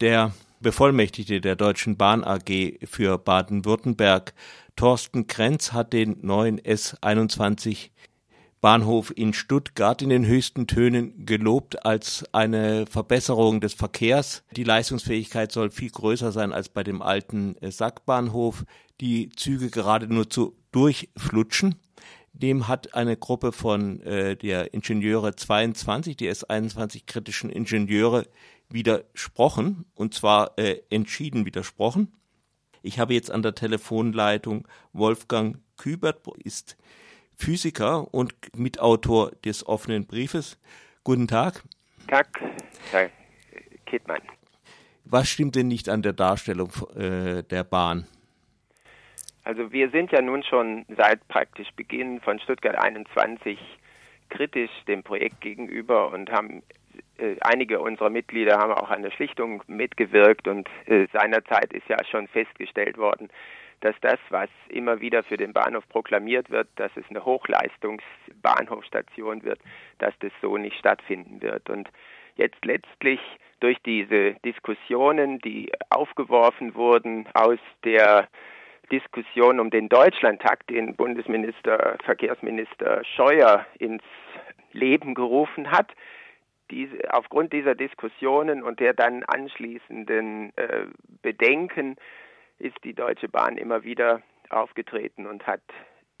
Der Bevollmächtigte der Deutschen Bahn AG für Baden-Württemberg, Thorsten Krenz, hat den neuen S21 Bahnhof in Stuttgart in den höchsten Tönen gelobt als eine Verbesserung des Verkehrs. Die Leistungsfähigkeit soll viel größer sein als bei dem alten Sackbahnhof. Die Züge gerade nur zu durchflutschen. Dem hat eine Gruppe von äh, der Ingenieure 22, die S21 kritischen Ingenieure, widersprochen, und zwar äh, entschieden widersprochen. Ich habe jetzt an der Telefonleitung Wolfgang Kübert, ist Physiker und Mitautor des offenen Briefes. Guten Tag. Tag, Herr Kittmann. Was stimmt denn nicht an der Darstellung äh, der Bahn? Also wir sind ja nun schon seit praktisch Beginn von Stuttgart 21 kritisch dem Projekt gegenüber und haben äh, einige unserer Mitglieder haben auch an der Schlichtung mitgewirkt und äh, seinerzeit ist ja schon festgestellt worden, dass das, was immer wieder für den Bahnhof proklamiert wird, dass es eine Hochleistungsbahnhofstation wird, dass das so nicht stattfinden wird. Und jetzt letztlich durch diese Diskussionen, die aufgeworfen wurden aus der Diskussion um den Deutschlandtakt, den Bundesminister, Verkehrsminister Scheuer ins Leben gerufen hat, diese, aufgrund dieser Diskussionen und der dann anschließenden äh, Bedenken ist die Deutsche Bahn immer wieder aufgetreten und hat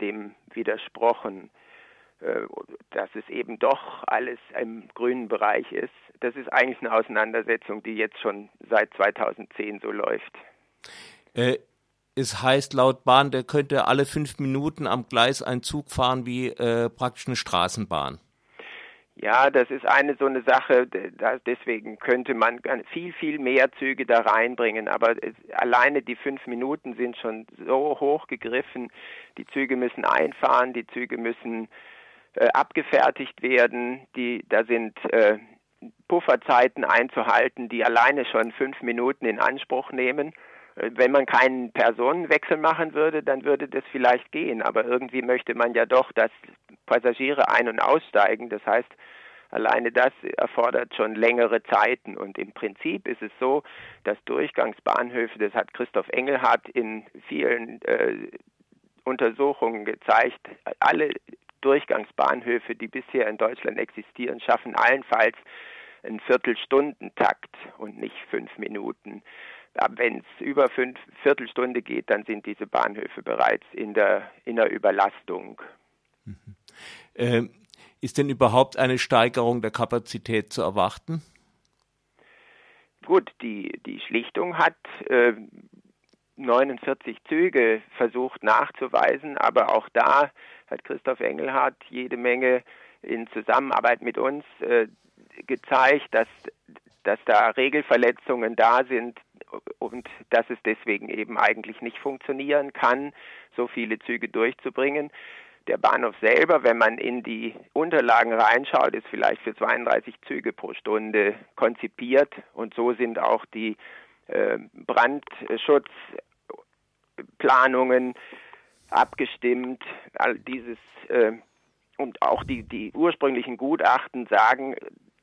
dem widersprochen, äh, dass es eben doch alles im grünen Bereich ist. Das ist eigentlich eine Auseinandersetzung, die jetzt schon seit 2010 so läuft. Äh, es heißt laut Bahn, der könnte alle fünf Minuten am Gleis einen Zug fahren wie äh, praktisch eine Straßenbahn. Ja, das ist eine so eine Sache, deswegen könnte man viel, viel mehr Züge da reinbringen, aber es, alleine die fünf Minuten sind schon so hoch gegriffen. Die Züge müssen einfahren, die Züge müssen äh, abgefertigt werden, die, da sind äh, Pufferzeiten einzuhalten, die alleine schon fünf Minuten in Anspruch nehmen. Wenn man keinen Personenwechsel machen würde, dann würde das vielleicht gehen. Aber irgendwie möchte man ja doch, dass Passagiere ein- und aussteigen. Das heißt, alleine das erfordert schon längere Zeiten. Und im Prinzip ist es so, dass Durchgangsbahnhöfe, das hat Christoph Engelhardt in vielen äh, Untersuchungen gezeigt, alle Durchgangsbahnhöfe, die bisher in Deutschland existieren, schaffen allenfalls einen Viertelstundentakt und nicht fünf Minuten. Wenn es über fünf Viertelstunde geht, dann sind diese Bahnhöfe bereits in der, in der Überlastung. Mhm. Ähm, ist denn überhaupt eine Steigerung der Kapazität zu erwarten? Gut, die, die Schlichtung hat äh, 49 Züge versucht nachzuweisen, aber auch da hat Christoph Engelhardt jede Menge in Zusammenarbeit mit uns äh, gezeigt, dass, dass da Regelverletzungen da sind und dass es deswegen eben eigentlich nicht funktionieren kann, so viele Züge durchzubringen. Der Bahnhof selber, wenn man in die Unterlagen reinschaut, ist vielleicht für 32 Züge pro Stunde konzipiert und so sind auch die äh, Brandschutzplanungen abgestimmt. All dieses äh, und auch die, die ursprünglichen Gutachten sagen,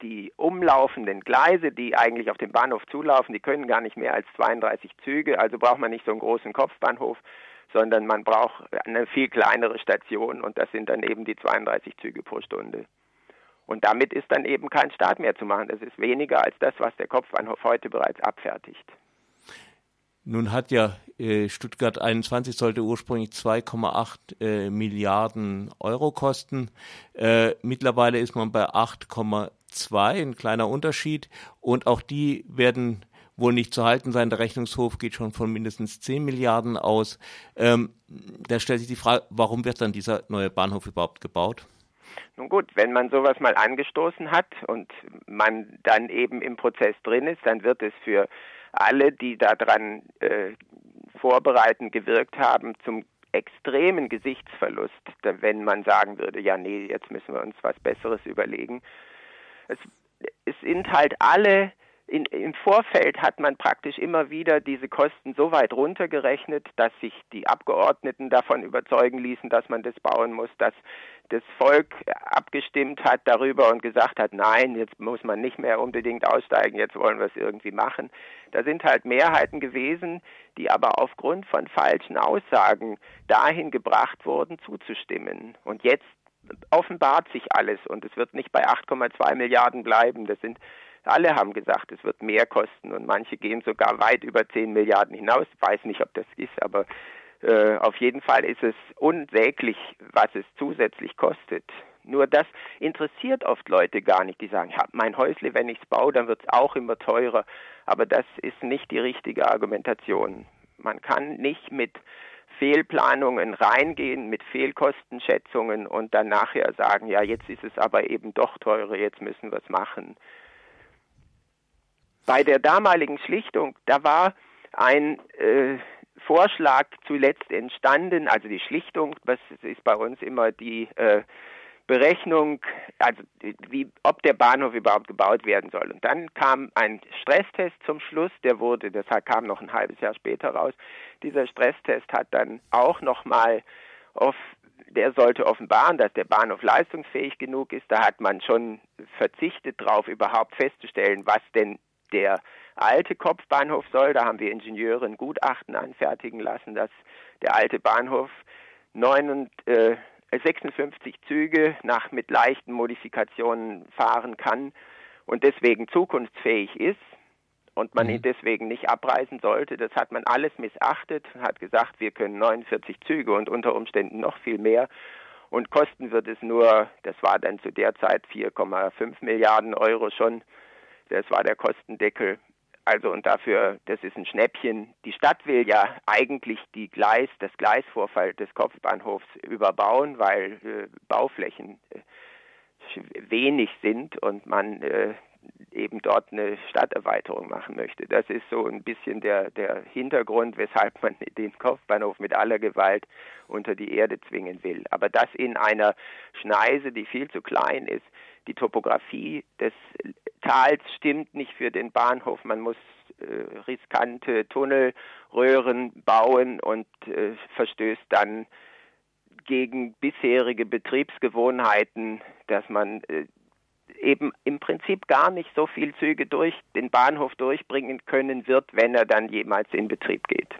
die umlaufenden Gleise, die eigentlich auf den Bahnhof zulaufen, die können gar nicht mehr als 32 Züge, also braucht man nicht so einen großen Kopfbahnhof sondern man braucht eine viel kleinere Station und das sind dann eben die 32 Züge pro Stunde. Und damit ist dann eben kein Start mehr zu machen. Das ist weniger als das, was der Kopfbahnhof heute bereits abfertigt. Nun hat ja äh, Stuttgart 21 sollte ursprünglich 2,8 äh, Milliarden Euro kosten. Äh, mittlerweile ist man bei 8,2, ein kleiner Unterschied. Und auch die werden wohl nicht zu halten sein. Der Rechnungshof geht schon von mindestens 10 Milliarden aus. Ähm, da stellt sich die Frage, warum wird dann dieser neue Bahnhof überhaupt gebaut? Nun gut, wenn man sowas mal angestoßen hat und man dann eben im Prozess drin ist, dann wird es für alle, die daran äh, vorbereitend gewirkt haben, zum extremen Gesichtsverlust, wenn man sagen würde, ja, nee, jetzt müssen wir uns was Besseres überlegen. Es, es sind halt alle in, im Vorfeld hat man praktisch immer wieder diese Kosten so weit runtergerechnet, dass sich die Abgeordneten davon überzeugen ließen, dass man das bauen muss, dass das Volk abgestimmt hat darüber und gesagt hat, nein, jetzt muss man nicht mehr unbedingt aussteigen, jetzt wollen wir es irgendwie machen. Da sind halt Mehrheiten gewesen, die aber aufgrund von falschen Aussagen dahin gebracht wurden, zuzustimmen. Und jetzt offenbart sich alles und es wird nicht bei 8,2 Milliarden bleiben. Das sind alle haben gesagt, es wird mehr kosten und manche gehen sogar weit über 10 Milliarden hinaus. Ich weiß nicht, ob das ist, aber äh, auf jeden Fall ist es unsäglich, was es zusätzlich kostet. Nur das interessiert oft Leute gar nicht. Die sagen, ja, mein Häusle, wenn ich es baue, dann wird es auch immer teurer. Aber das ist nicht die richtige Argumentation. Man kann nicht mit Fehlplanungen reingehen, mit Fehlkostenschätzungen und dann nachher sagen, ja, jetzt ist es aber eben doch teurer, jetzt müssen wir es machen. Bei der damaligen Schlichtung, da war ein äh, Vorschlag zuletzt entstanden, also die Schlichtung, was ist bei uns immer die äh, Berechnung, also wie, ob der Bahnhof überhaupt gebaut werden soll. Und dann kam ein Stresstest zum Schluss, der wurde, das kam noch ein halbes Jahr später raus. Dieser Stresstest hat dann auch nochmal auf der sollte offenbaren, dass der Bahnhof leistungsfähig genug ist. Da hat man schon verzichtet darauf, überhaupt festzustellen, was denn der alte Kopfbahnhof soll. Da haben wir Ingenieure ein Gutachten anfertigen lassen, dass der alte Bahnhof 9 äh, 56 Züge nach mit leichten Modifikationen fahren kann und deswegen zukunftsfähig ist und man mhm. ihn deswegen nicht abreisen sollte. Das hat man alles missachtet, hat gesagt, wir können 49 Züge und unter Umständen noch viel mehr. Und kosten wird es nur, das war dann zu der Zeit 4,5 Milliarden Euro schon. Das war der Kostendeckel. Also und dafür, das ist ein Schnäppchen. Die Stadt will ja eigentlich die Gleis, das Gleisvorfall des Kopfbahnhofs überbauen, weil äh, Bauflächen äh, wenig sind und man äh, eben dort eine Stadterweiterung machen möchte. Das ist so ein bisschen der, der Hintergrund, weshalb man den Kopfbahnhof mit aller Gewalt unter die Erde zwingen will. Aber das in einer Schneise, die viel zu klein ist. Die Topografie des Tals stimmt nicht für den Bahnhof. Man muss äh, riskante Tunnelröhren bauen und äh, verstößt dann gegen bisherige Betriebsgewohnheiten, dass man äh, eben im Prinzip gar nicht so viel Züge durch den Bahnhof durchbringen können wird, wenn er dann jemals in Betrieb geht.